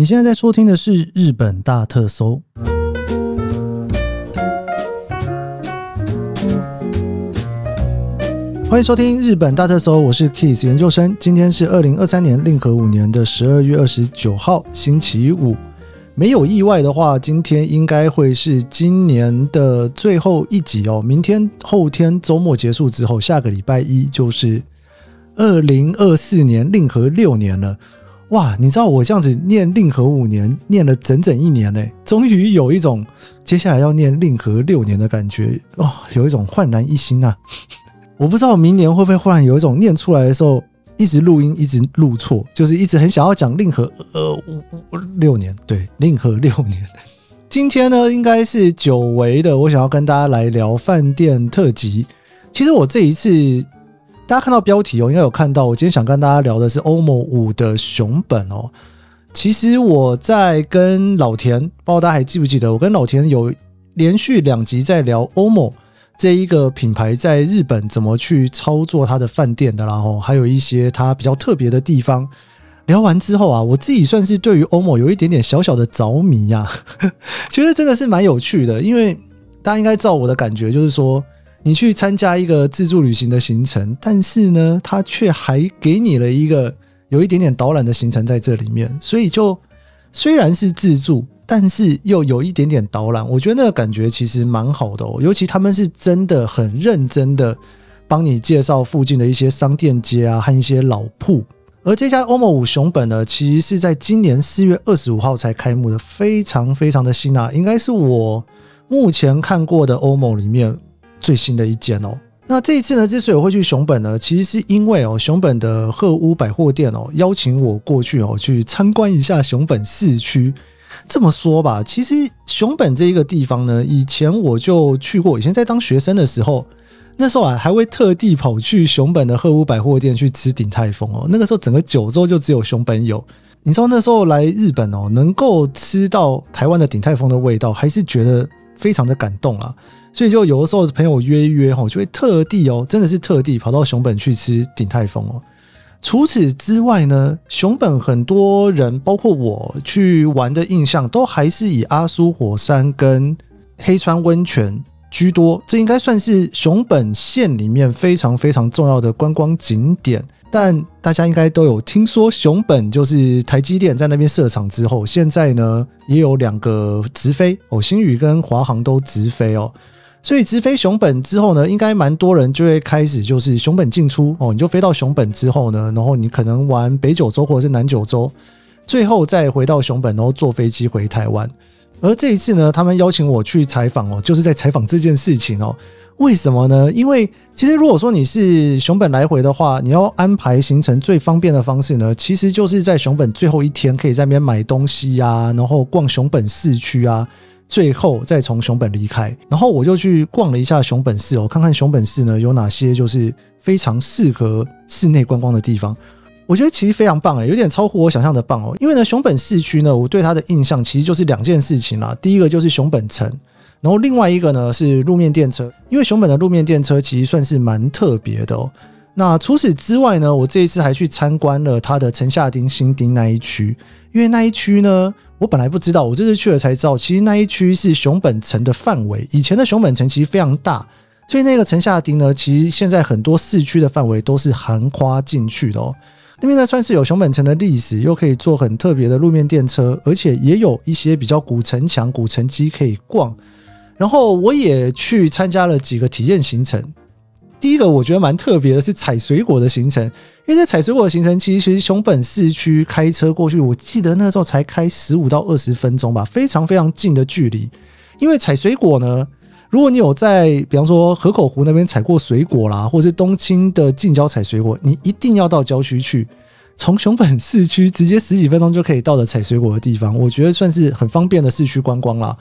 你现在在收听的是《日本大特搜》，欢迎收听《日本大特搜》，我是 Kiss 研究生。今天是二零二三年令和五年的十二月二十九号，星期五。没有意外的话，今天应该会是今年的最后一集哦。明天、后天周末结束之后，下个礼拜一就是二零二四年令和六年了。哇，你知道我这样子念令和五年，念了整整一年呢，终于有一种接下来要念令和六年的感觉哦，有一种焕然一新啊！我不知道明年会不会忽然有一种念出来的时候，一直录音一直录错，就是一直很想要讲令和呃五五六年，对，令和六年。今天呢，应该是久违的，我想要跟大家来聊饭店特辑。其实我这一次。大家看到标题哦，应该有看到。我今天想跟大家聊的是 OMO 五的熊本哦。其实我在跟老田，不知道大家还记不记得，我跟老田有连续两集在聊 OMO 这一个品牌在日本怎么去操作它的饭店的，然后还有一些它比较特别的地方。聊完之后啊，我自己算是对于 OMO 有一点点小小的着迷呀。其实真的是蛮有趣的，因为大家应该知道我的感觉，就是说。你去参加一个自助旅行的行程，但是呢，他却还给你了一个有一点点导览的行程在这里面，所以就虽然是自助，但是又有一点点导览，我觉得那个感觉其实蛮好的哦。尤其他们是真的很认真的帮你介绍附近的一些商店街啊和一些老铺。而这家 OMO 五熊本呢，其实是在今年四月二十五号才开幕的，非常非常的新啊，应该是我目前看过的 OMO 里面。最新的一间哦，那这一次呢，之所以会去熊本呢，其实是因为哦，熊本的鹤屋百货店哦邀请我过去哦去参观一下熊本市区。这么说吧，其实熊本这一个地方呢，以前我就去过，以前在当学生的时候，那时候啊还会特地跑去熊本的鹤屋百货店去吃鼎泰丰哦。那个时候整个九州就只有熊本有，你知道那时候来日本哦，能够吃到台湾的鼎泰丰的味道，还是觉得非常的感动啊。所以就有的时候朋友约一约吼，就会特地哦，真的是特地跑到熊本去吃鼎泰丰哦。除此之外呢，熊本很多人包括我去玩的印象，都还是以阿苏火山跟黑川温泉居多。这应该算是熊本县里面非常非常重要的观光景点。但大家应该都有听说，熊本就是台积电在那边设厂之后，现在呢也有两个直飞哦，星宇跟华航都直飞哦。所以直飞熊本之后呢，应该蛮多人就会开始就是熊本进出哦。你就飞到熊本之后呢，然后你可能玩北九州或者是南九州，最后再回到熊本，然后坐飞机回台湾。而这一次呢，他们邀请我去采访哦，就是在采访这件事情哦。为什么呢？因为其实如果说你是熊本来回的话，你要安排行程最方便的方式呢，其实就是在熊本最后一天可以在那边买东西啊，然后逛熊本市区啊。最后再从熊本离开，然后我就去逛了一下熊本市哦，看看熊本市呢有哪些就是非常适合室内观光的地方。我觉得其实非常棒诶，有点超乎我想象的棒哦。因为呢，熊本市区呢，我对它的印象其实就是两件事情啦。第一个就是熊本城，然后另外一个呢是路面电车。因为熊本的路面电车其实算是蛮特别的哦。那除此之外呢，我这一次还去参观了它的城下町、新町那一区，因为那一区呢。我本来不知道，我这次去了才知道，其实那一区是熊本城的范围。以前的熊本城其实非常大，所以那个城下町呢，其实现在很多市区的范围都是横跨进去的哦。那边呢，算是有熊本城的历史，又可以坐很特别的路面电车，而且也有一些比较古城墙、古城基可以逛。然后我也去参加了几个体验行程。第一个我觉得蛮特别的是采水果的行程，因为这采水果的行程其实熊本市区开车过去，我记得那时候才开十五到二十分钟吧，非常非常近的距离。因为采水果呢，如果你有在比方说河口湖那边采过水果啦，或是东清的近郊采水果，你一定要到郊区去，从熊本市区直接十几分钟就可以到的采水果的地方，我觉得算是很方便的市区观光啦。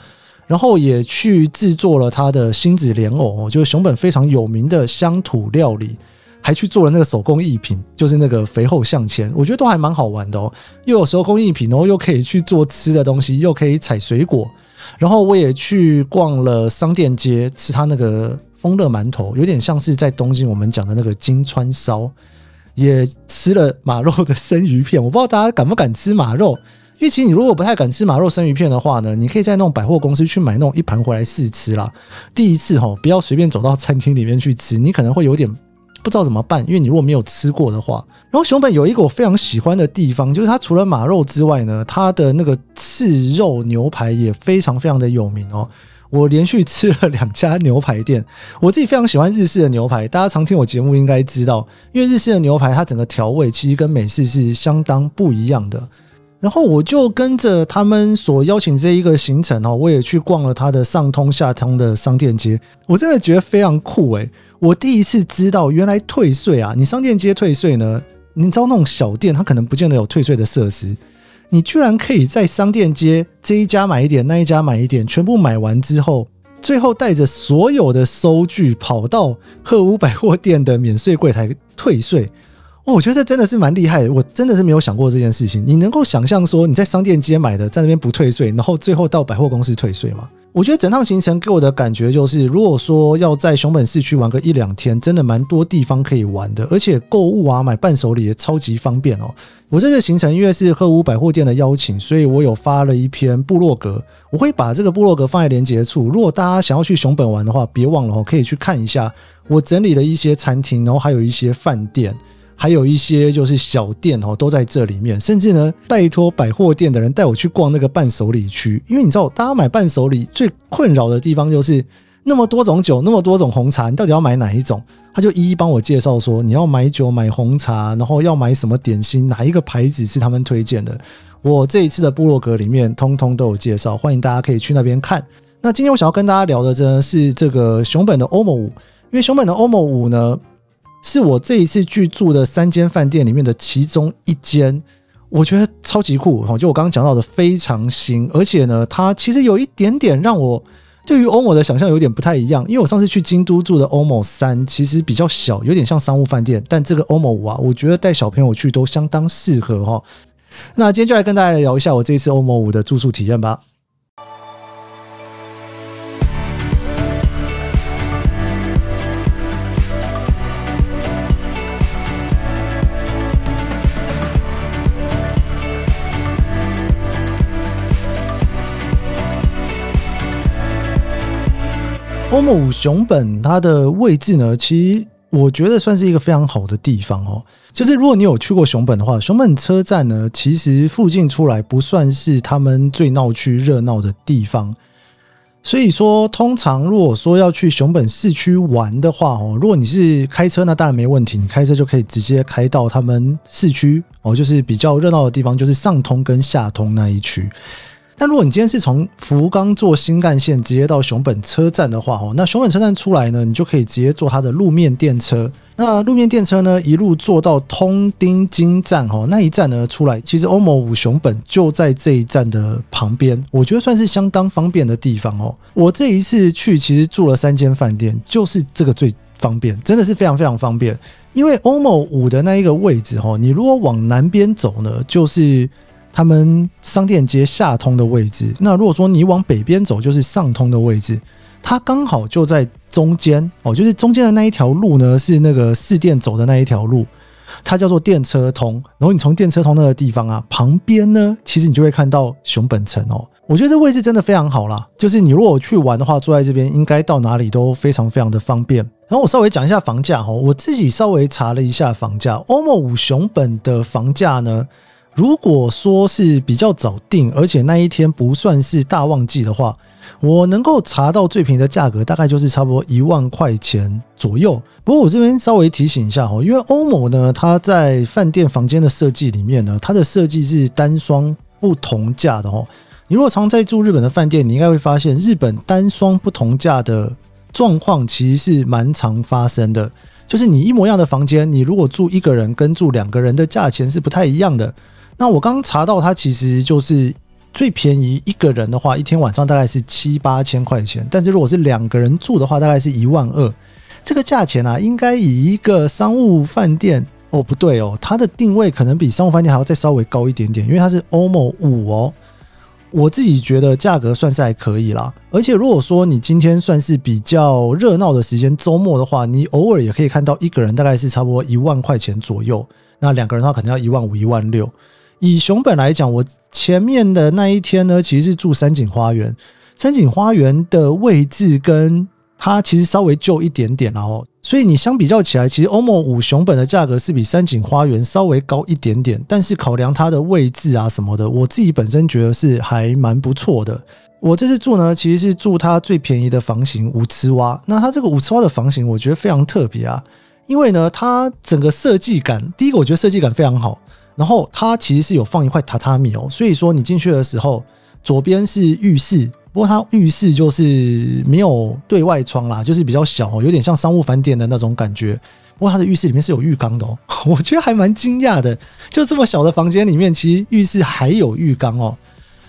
然后也去制作了他的星子莲藕，就是熊本非常有名的乡土料理，还去做了那个手工艺品，就是那个肥厚向前，我觉得都还蛮好玩的哦。又有手工艺品，然后又可以去做吃的东西，又可以采水果。然后我也去逛了商店街，吃他那个丰乐馒头，有点像是在东京我们讲的那个金川烧。也吃了马肉的生鱼片，我不知道大家敢不敢吃马肉。因为其实你如果不太敢吃马肉生鱼片的话呢，你可以在那种百货公司去买那种一盘回来试吃啦。第一次哈，不要随便走到餐厅里面去吃，你可能会有点不知道怎么办，因为你如果没有吃过的话。然后熊本有一个我非常喜欢的地方，就是它除了马肉之外呢，它的那个刺肉牛排也非常非常的有名哦。我连续吃了两家牛排店，我自己非常喜欢日式的牛排，大家常听我节目应该知道，因为日式的牛排它整个调味其实跟美式是相当不一样的。然后我就跟着他们所邀请这一个行程哦，我也去逛了它的上通下通的商店街，我真的觉得非常酷诶。我第一次知道原来退税啊，你商店街退税呢，你知道那种小店它可能不见得有退税的设施。你居然可以在商店街这一家买一点，那一家买一点，全部买完之后，最后带着所有的收据跑到鹤屋百货店的免税柜台退税。我觉得这真的是蛮厉害，我真的是没有想过这件事情。你能够想象说你在商店街买的，在那边不退税，然后最后到百货公司退税吗？我觉得整趟行程给我的感觉就是，如果说要在熊本市区玩个一两天，真的蛮多地方可以玩的，而且购物啊、买伴手礼也超级方便哦。我这次行程因为是鹤屋百货店的邀请，所以我有发了一篇部落格，我会把这个部落格放在连接处。如果大家想要去熊本玩的话，别忘了哦，可以去看一下我整理了一些餐厅，然后还有一些饭店。还有一些就是小店哦，都在这里面。甚至呢，拜托百货店的人带我去逛那个伴手礼区，因为你知道，大家买伴手礼最困扰的地方就是那么多种酒，那么多种红茶，你到底要买哪一种？他就一一帮我介绍说，你要买酒、买红茶，然后要买什么点心，哪一个牌子是他们推荐的。我这一次的部落格里面通通都有介绍，欢迎大家可以去那边看。那今天我想要跟大家聊的呢，是这个熊本的 OMO 五，因为熊本的 OMO 五呢。是我这一次去住的三间饭店里面的其中一间，我觉得超级酷哈！就我刚刚讲到的，非常新，而且呢，它其实有一点点让我对于 OMO 的想象有点不太一样。因为我上次去京都住的 OMO 三其实比较小，有点像商务饭店，但这个 OMO 五啊，我觉得带小朋友去都相当适合哈。那今天就来跟大家聊一下我这一次 OMO 五的住宿体验吧。欧姆熊本它的位置呢，其实我觉得算是一个非常好的地方哦。就是如果你有去过熊本的话，熊本车站呢，其实附近出来不算是他们最闹区热闹的地方。所以说，通常如果说要去熊本市区玩的话哦，如果你是开车，那当然没问题，你开车就可以直接开到他们市区哦，就是比较热闹的地方，就是上通跟下通那一区。但如果你今天是从福冈坐新干线直接到熊本车站的话，哦，那熊本车站出来呢，你就可以直接坐它的路面电车。那路面电车呢，一路坐到通町金站，哦，那一站呢出来，其实 OMO 五熊本就在这一站的旁边，我觉得算是相当方便的地方哦。我这一次去其实住了三间饭店，就是这个最方便，真的是非常非常方便。因为 OMO 五的那一个位置，哦，你如果往南边走呢，就是。他们商店街下通的位置，那如果说你往北边走，就是上通的位置，它刚好就在中间哦，就是中间的那一条路呢，是那个市店走的那一条路，它叫做电车通。然后你从电车通那个地方啊，旁边呢，其实你就会看到熊本城哦。我觉得这位置真的非常好啦，就是你如果去玩的话，坐在这边应该到哪里都非常非常的方便。然后我稍微讲一下房价哈，我自己稍微查了一下房价，OMO 五熊本的房价呢。如果说是比较早订，而且那一天不算是大旺季的话，我能够查到最便宜的价格，大概就是差不多一万块钱左右。不过我这边稍微提醒一下哦，因为欧某呢，它在饭店房间的设计里面呢，它的设计是单双不同价的哦。你如果常在住日本的饭店，你应该会发现日本单双不同价的状况其实是蛮常发生的。就是你一模一样的房间，你如果住一个人跟住两个人的价钱是不太一样的。那我刚刚查到，它其实就是最便宜一个人的话，一天晚上大概是七八千块钱。但是如果是两个人住的话，大概是一万二。这个价钱啊，应该以一个商务饭店哦，不对哦，它的定位可能比商务饭店还要再稍微高一点点，因为它是 OMO 五哦。我自己觉得价格算是还可以啦。而且如果说你今天算是比较热闹的时间，周末的话，你偶尔也可以看到一个人大概是差不多一万块钱左右。那两个人的话，可能要一万五、一万六。以熊本来讲，我前面的那一天呢，其实是住山景花园。山景花园的位置跟它其实稍微旧一点点，然后，所以你相比较起来，其实 OMO 五熊本的价格是比山景花园稍微高一点点。但是考量它的位置啊什么的，我自己本身觉得是还蛮不错的。我这次住呢，其实是住它最便宜的房型五次蛙。那它这个五次蛙的房型，我觉得非常特别啊，因为呢，它整个设计感，第一个我觉得设计感非常好。然后它其实是有放一块榻榻米哦，所以说你进去的时候，左边是浴室，不过它浴室就是没有对外窗啦，就是比较小，有点像商务饭店的那种感觉。不过它的浴室里面是有浴缸的哦，我觉得还蛮惊讶的，就这么小的房间里面，其实浴室还有浴缸哦。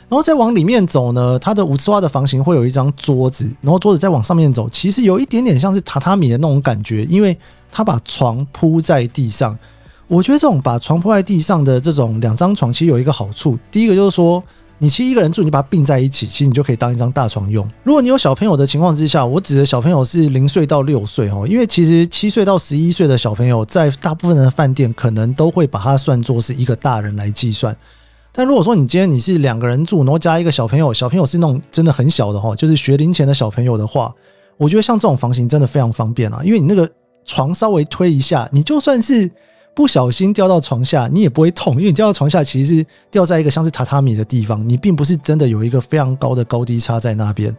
然后再往里面走呢，它的五次花的房型会有一张桌子，然后桌子再往上面走，其实有一点点像是榻榻米的那种感觉，因为它把床铺在地上。我觉得这种把床铺在地上的这种两张床，其实有一个好处。第一个就是说，你其实一个人住，你把它并在一起，其实你就可以当一张大床用。如果你有小朋友的情况之下，我指的小朋友是零岁到六岁哦，因为其实七岁到十一岁的小朋友，在大部分的饭店可能都会把它算作是一个大人来计算。但如果说你今天你是两个人住，然后加一个小朋友，小朋友是那种真的很小的哈，就是学龄前的小朋友的话，我觉得像这种房型真的非常方便啊，因为你那个床稍微推一下，你就算是。不小心掉到床下，你也不会痛，因为你掉到床下其实是掉在一个像是榻榻米的地方，你并不是真的有一个非常高的高低差在那边。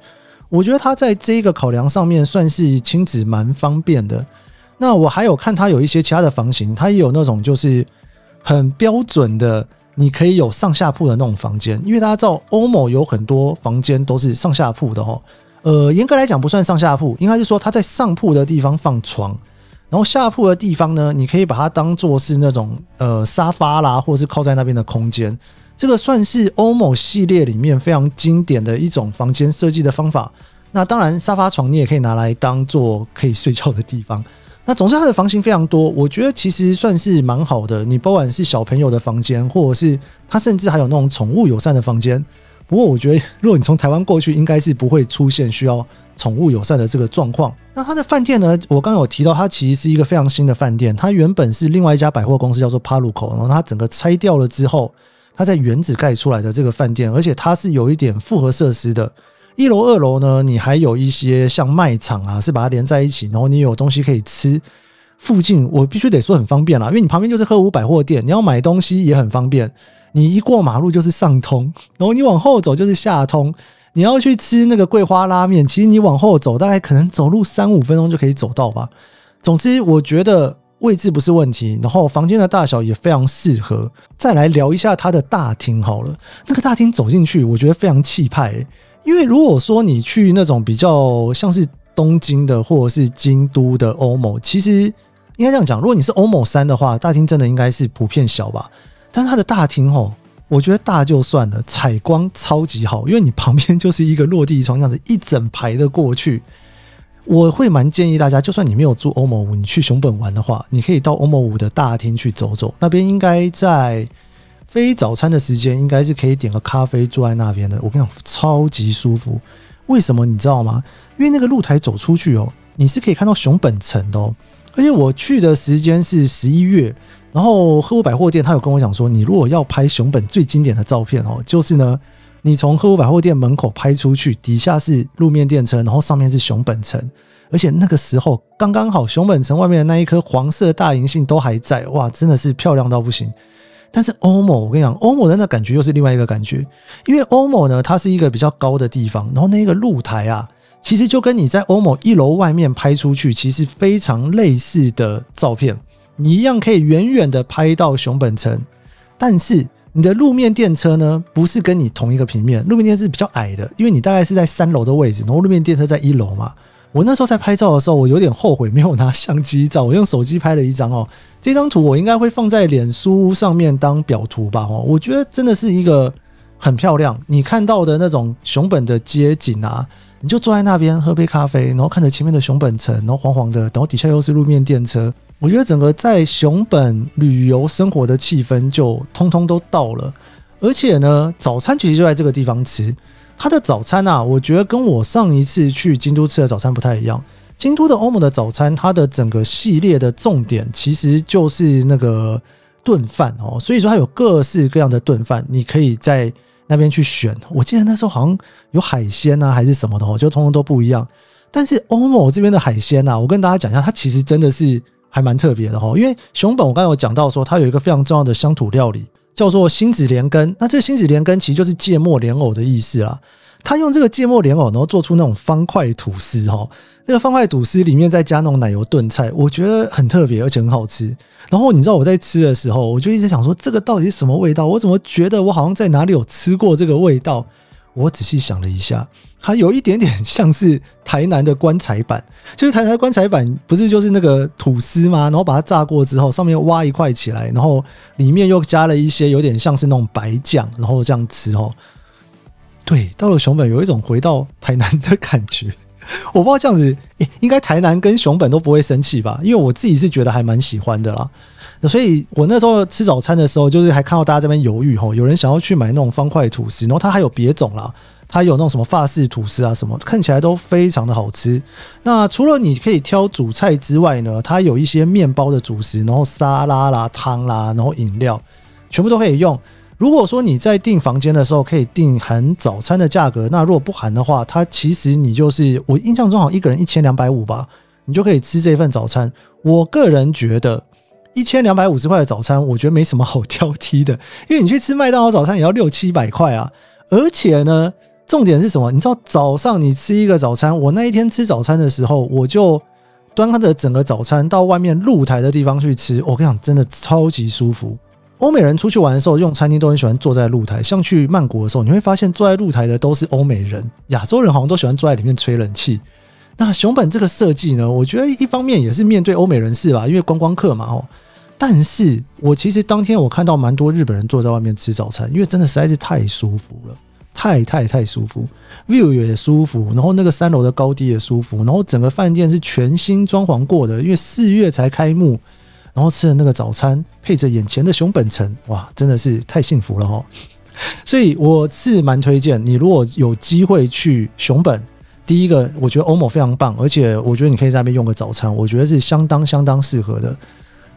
我觉得它在这一个考量上面算是亲子蛮方便的。那我还有看它有一些其他的房型，它也有那种就是很标准的，你可以有上下铺的那种房间。因为大家知道欧某有很多房间都是上下铺的哦。呃，严格来讲不算上下铺，应该是说它在上铺的地方放床。然后下铺的地方呢，你可以把它当做是那种呃沙发啦，或者是靠在那边的空间。这个算是欧某系列里面非常经典的一种房间设计的方法。那当然，沙发床你也可以拿来当做可以睡觉的地方。那总之，它的房型非常多，我觉得其实算是蛮好的。你不管是小朋友的房间，或者是它甚至还有那种宠物友善的房间。不过，我觉得如果你从台湾过去，应该是不会出现需要。宠物友善的这个状况，那它的饭店呢？我刚刚有提到，它其实是一个非常新的饭店。它原本是另外一家百货公司叫做 PARCO，然后它整个拆掉了之后，它在原址盖出来的这个饭店，而且它是有一点复合设施的。一楼、二楼呢，你还有一些像卖场啊，是把它连在一起，然后你有东西可以吃。附近我必须得说很方便啦，因为你旁边就是鹤屋百货店，你要买东西也很方便。你一过马路就是上通，然后你往后走就是下通。你要去吃那个桂花拉面，其实你往后走，大概可能走路三五分钟就可以走到吧。总之，我觉得位置不是问题，然后房间的大小也非常适合。再来聊一下它的大厅好了，那个大厅走进去，我觉得非常气派欸。因为如果说你去那种比较像是东京的或者是京都的欧某其实应该这样讲，如果你是欧某三的话，大厅真的应该是普遍小吧。但是它的大厅哦。我觉得大就算了，采光超级好，因为你旁边就是一个落地窗，这样子一整排的过去。我会蛮建议大家，就算你没有住 OMO 五，你去熊本玩的话，你可以到 OMO 五的大厅去走走，那边应该在非早餐的时间，应该是可以点个咖啡坐在那边的。我跟你讲，超级舒服。为什么你知道吗？因为那个露台走出去哦，你是可以看到熊本城的哦，而且我去的时间是十一月。然后鹤屋百货店，他有跟我讲说，你如果要拍熊本最经典的照片哦，就是呢，你从鹤屋百货店门口拍出去，底下是路面电车，然后上面是熊本城，而且那个时候刚刚好，熊本城外面的那一颗黄色大银杏都还在，哇，真的是漂亮到不行。但是 OMO，我跟你讲，OMO 的那感觉又是另外一个感觉，因为 OMO 呢，它是一个比较高的地方，然后那个露台啊，其实就跟你在 OMO 一楼外面拍出去，其实非常类似的照片。你一样可以远远的拍到熊本城，但是你的路面电车呢，不是跟你同一个平面，路面电车是比较矮的，因为你大概是在三楼的位置，然后路面电车在一楼嘛。我那时候在拍照的时候，我有点后悔没有拿相机照，我用手机拍了一张哦。这张图我应该会放在脸书上面当表图吧？哦，我觉得真的是一个很漂亮，你看到的那种熊本的街景啊，你就坐在那边喝杯咖啡，然后看着前面的熊本城，然后黄黄的，然后底下又是路面电车。我觉得整个在熊本旅游生活的气氛就通通都到了，而且呢，早餐其实就在这个地方吃。它的早餐啊，我觉得跟我上一次去京都吃的早餐不太一样。京都的 OMO 的早餐，它的整个系列的重点其实就是那个炖饭哦，所以说它有各式各样的炖饭，你可以在那边去选。我记得那时候好像有海鲜啊，还是什么的哦，就通通都不一样。但是欧某这边的海鲜啊，我跟大家讲一下，它其实真的是还蛮特别的哦。因为熊本我刚才有讲到说，它有一个非常重要的乡土料理，叫做辛子莲根。那这个辛子莲根其实就是芥末莲藕的意思啦。他用这个芥末莲藕，然后做出那种方块吐司哈。那个方块吐司里面再加那种奶油炖菜，我觉得很特别，而且很好吃。然后你知道我在吃的时候，我就一直想说，这个到底是什么味道？我怎么觉得我好像在哪里有吃过这个味道？我仔细想了一下，它有一点点像是台南的棺材板，就是台南的棺材板不是就是那个吐司吗？然后把它炸过之后，上面挖一块起来，然后里面又加了一些有点像是那种白酱，然后这样吃哦。对，到了熊本有一种回到台南的感觉。我不知道这样子，应该台南跟熊本都不会生气吧？因为我自己是觉得还蛮喜欢的啦。所以我那时候吃早餐的时候，就是还看到大家这边犹豫吼，有人想要去买那种方块吐司，然后它还有别种啦，它有那种什么法式吐司啊什么，看起来都非常的好吃。那除了你可以挑主菜之外呢，它有一些面包的主食，然后沙拉啦、汤啦，然后饮料，全部都可以用。如果说你在订房间的时候可以订含早餐的价格，那如果不含的话，它其实你就是我印象中好像一个人一千两百五吧，你就可以吃这份早餐。我个人觉得一千两百五十块的早餐，我觉得没什么好挑剔的，因为你去吃麦当劳早餐也要六七百块啊。而且呢，重点是什么？你知道早上你吃一个早餐，我那一天吃早餐的时候，我就端着整个早餐到外面露台的地方去吃，我跟你讲，真的超级舒服。欧美人出去玩的时候，用餐厅都很喜欢坐在露台。像去曼谷的时候，你会发现坐在露台的都是欧美人，亚洲人好像都喜欢坐在里面吹冷气。那熊本这个设计呢，我觉得一方面也是面对欧美人士吧，因为观光客嘛哦。但是我其实当天我看到蛮多日本人坐在外面吃早餐，因为真的实在是太舒服了，太太太舒服，view 也舒服，然后那个三楼的高低也舒服，然后整个饭店是全新装潢过的，因为四月才开幕。然后吃的那个早餐，配着眼前的熊本城，哇，真的是太幸福了哈！所以我是蛮推荐你，如果有机会去熊本，第一个我觉得欧某非常棒，而且我觉得你可以在那边用个早餐，我觉得是相当相当适合的。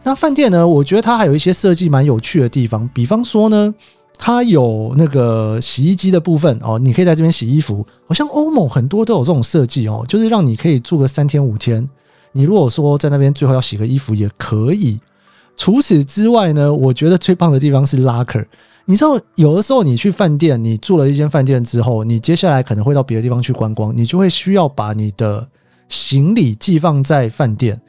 那饭店呢，我觉得它还有一些设计蛮有趣的地方，比方说呢，它有那个洗衣机的部分哦，你可以在这边洗衣服，好像欧某很多都有这种设计哦，就是让你可以住个三天五天。你如果说在那边最后要洗个衣服也可以。除此之外呢，我觉得最棒的地方是 locker。你知道，有的时候你去饭店，你住了一间饭店之后，你接下来可能会到别的地方去观光，你就会需要把你的行李寄放在饭店。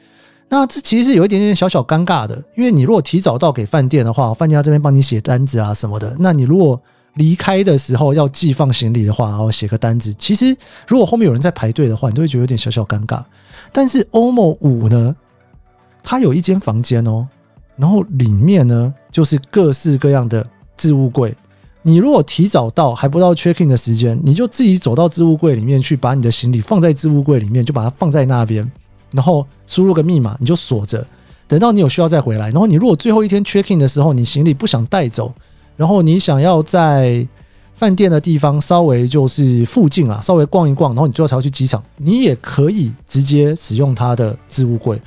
那这其实是有一点点小小尴尬的，因为你如果提早到给饭店的话，饭店要这边帮你写单子啊什么的。那你如果离开的时候要寄放行李的话，然后写个单子，其实如果后面有人在排队的话，你都会觉得有点小小尴尬。但是欧某五呢，它有一间房间哦，然后里面呢就是各式各样的置物柜。你如果提早到还不到 check in 的时间，你就自己走到置物柜里面去，把你的行李放在置物柜里面，就把它放在那边，然后输入个密码，你就锁着，等到你有需要再回来。然后你如果最后一天 check in 的时候，你行李不想带走，然后你想要在饭店的地方稍微就是附近啊，稍微逛一逛，然后你最后才要去机场。你也可以直接使用它的置物柜。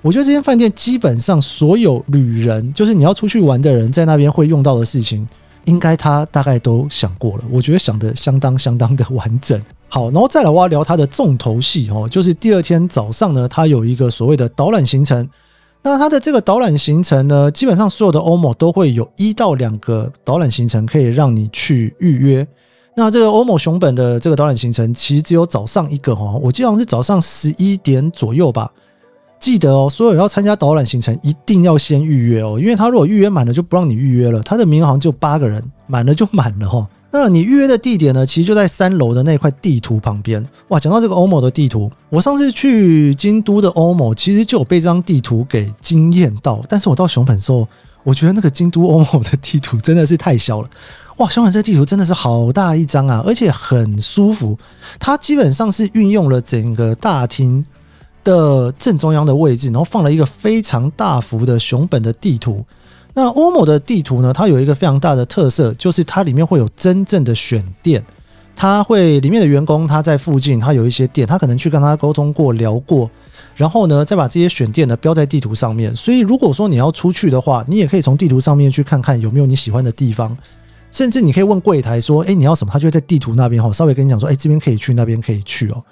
我觉得这间饭店基本上所有旅人，就是你要出去玩的人，在那边会用到的事情，应该他大概都想过了。我觉得想得相当相当的完整。好，然后再来挖聊它的重头戏哦，就是第二天早上呢，它有一个所谓的导览行程。那它的这个导览行程呢，基本上所有的欧某都会有一到两个导览行程可以让你去预约。那这个欧某熊本的这个导览行程，其实只有早上一个哦，我记得好像是早上十一点左右吧。记得哦，所有要参加导览行程一定要先预约哦，因为他如果预约满了就不让你预约了。他的名额好像就八个人，满了就满了哈。那你预约的地点呢？其实就在三楼的那块地图旁边。哇，讲到这个欧某的地图，我上次去京都的欧某，其实就有被这张地图给惊艳到。但是我到熊本的时候，我觉得那个京都欧某的地图真的是太小了。哇，熊本这地图真的是好大一张啊，而且很舒服。它基本上是运用了整个大厅的正中央的位置，然后放了一个非常大幅的熊本的地图。那欧某的地图呢？它有一个非常大的特色，就是它里面会有真正的选店它会里面的员工他在附近，他有一些店，他可能去跟他沟通过、聊过，然后呢，再把这些选店呢标在地图上面。所以如果说你要出去的话，你也可以从地图上面去看看有没有你喜欢的地方，甚至你可以问柜台说：“哎，你要什么？”他就会在地图那边哈，稍微跟你讲说：“哎，这边可以去，那边可以去哦。”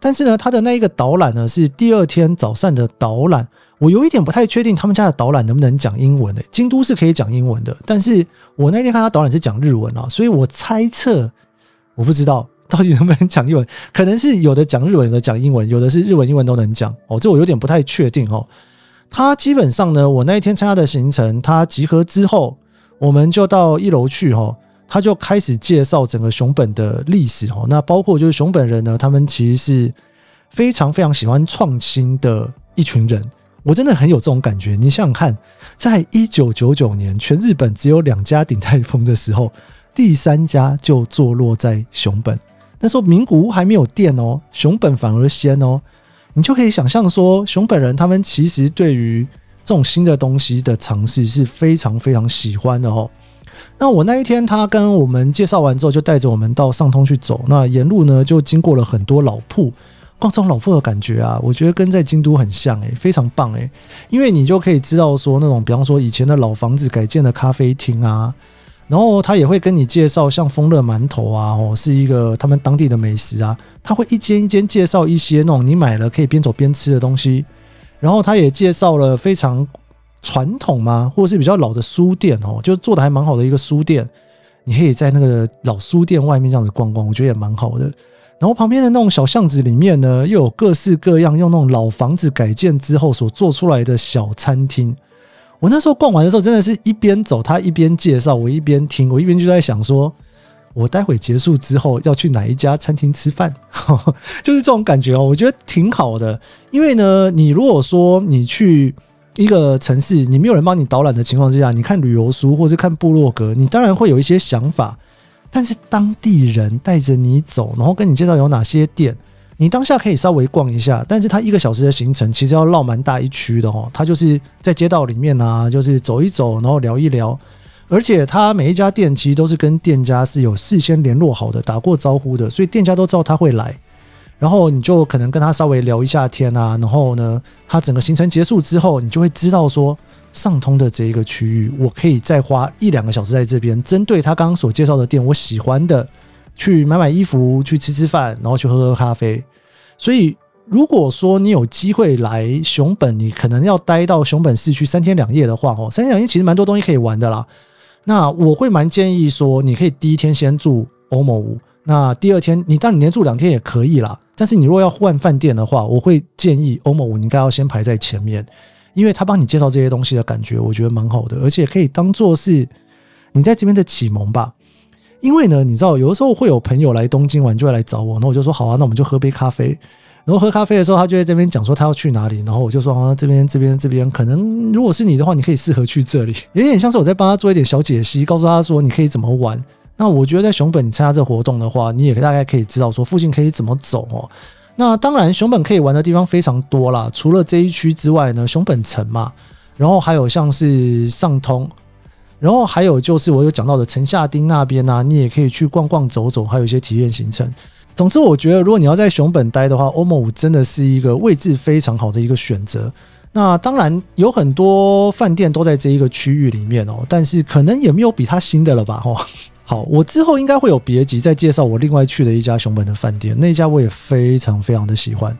但是呢，他的那一个导览呢是第二天早上的导览，我有一点不太确定他们家的导览能不能讲英文的。京都是可以讲英文的，但是我那天看他导览是讲日文啊，所以我猜测。我不知道到底能不能讲英文，可能是有的讲日文，有的讲英文，有的是日文、英文都能讲哦。这我有点不太确定哦。他基本上呢，我那一天参加的行程，他集合之后，我们就到一楼去哈，他就开始介绍整个熊本的历史哦。那包括就是熊本人呢，他们其实是非常非常喜欢创新的一群人。我真的很有这种感觉。你想想看，在一九九九年，全日本只有两家鼎泰丰的时候。第三家就坐落在熊本，那时候名古屋还没有店哦，熊本反而先哦，你就可以想象说，熊本人他们其实对于这种新的东西的尝试是非常非常喜欢的哦。那我那一天他跟我们介绍完之后，就带着我们到上通去走，那沿路呢就经过了很多老铺，逛这种老铺的感觉啊，我觉得跟在京都很像诶，非常棒诶，因为你就可以知道说那种，比方说以前的老房子改建的咖啡厅啊。然后他也会跟你介绍，像丰乐馒头啊，哦，是一个他们当地的美食啊。他会一间一间介绍一些那种你买了可以边走边吃的东西。然后他也介绍了非常传统嘛，或者是比较老的书店哦，就做的还蛮好的一个书店。你可以在那个老书店外面这样子逛逛，我觉得也蛮好的。然后旁边的那种小巷子里面呢，又有各式各样用那种老房子改建之后所做出来的小餐厅。我那时候逛完的时候，真的是一边走，他一边介绍，我一边听，我一边就在想说，我待会结束之后要去哪一家餐厅吃饭，就是这种感觉哦。我觉得挺好的，因为呢，你如果说你去一个城市，你没有人帮你导览的情况之下，你看旅游书或是看部落格，你当然会有一些想法，但是当地人带着你走，然后跟你介绍有哪些店。你当下可以稍微逛一下，但是它一个小时的行程其实要绕蛮大一区的哦。它就是在街道里面啊，就是走一走，然后聊一聊。而且它每一家店其实都是跟店家是有事先联络好的，打过招呼的，所以店家都知道他会来。然后你就可能跟他稍微聊一下天啊。然后呢，他整个行程结束之后，你就会知道说，上通的这一个区域，我可以再花一两个小时在这边，针对他刚刚所介绍的店，我喜欢的。去买买衣服，去吃吃饭，然后去喝喝咖啡。所以，如果说你有机会来熊本，你可能要待到熊本市区三天两夜的话，哦，三天两夜其实蛮多东西可以玩的啦。那我会蛮建议说，你可以第一天先住欧某屋，那第二天你当你连住两天也可以啦。但是你如果要换饭店的话，我会建议欧某屋你应该要先排在前面，因为他帮你介绍这些东西的感觉，我觉得蛮好的，而且可以当做是你在这边的启蒙吧。因为呢，你知道，有的时候会有朋友来东京玩，就会来找我，那我就说好啊，那我们就喝杯咖啡。然后喝咖啡的时候，他就在这边讲说他要去哪里，然后我就说啊，这边这边这边，可能如果是你的话，你可以适合去这里，有点像是我在帮他做一点小解析，告诉他说你可以怎么玩。那我觉得在熊本你参加这个活动的话，你也大概可以知道说附近可以怎么走哦。那当然，熊本可以玩的地方非常多啦，除了这一区之外呢，熊本城嘛，然后还有像是上通。然后还有就是我有讲到的城下町那边啊，你也可以去逛逛走走，还有一些体验行程。总之，我觉得如果你要在熊本待的话，欧姆五真的是一个位置非常好的一个选择。那当然有很多饭店都在这一个区域里面哦，但是可能也没有比它新的了吧？哈，好，我之后应该会有别集再介绍我另外去的一家熊本的饭店，那家我也非常非常的喜欢。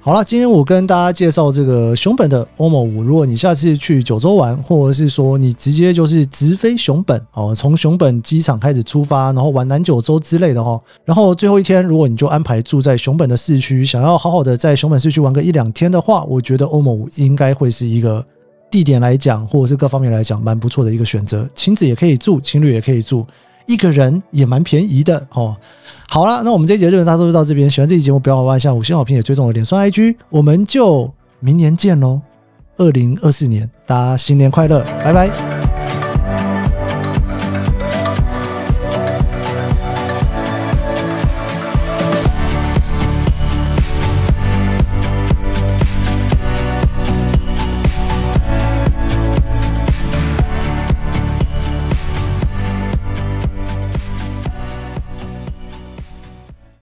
好了，今天我跟大家介绍这个熊本的欧某五。如果你下次去九州玩，或者是说你直接就是直飞熊本哦，从熊本机场开始出发，然后玩南九州之类的哈，然后最后一天如果你就安排住在熊本的市区，想要好好的在熊本市区玩个一两天的话，我觉得欧某五应该会是一个地点来讲，或者是各方面来讲蛮不错的一个选择。亲子也可以住，情侣也可以住，一个人也蛮便宜的哦。好了，那我们这一节就大家就到这边。喜欢这期节目，不要忘了下五星好评，也追踪我脸书 IG。我们就明年见喽！二零二四年，大家新年快乐，拜拜。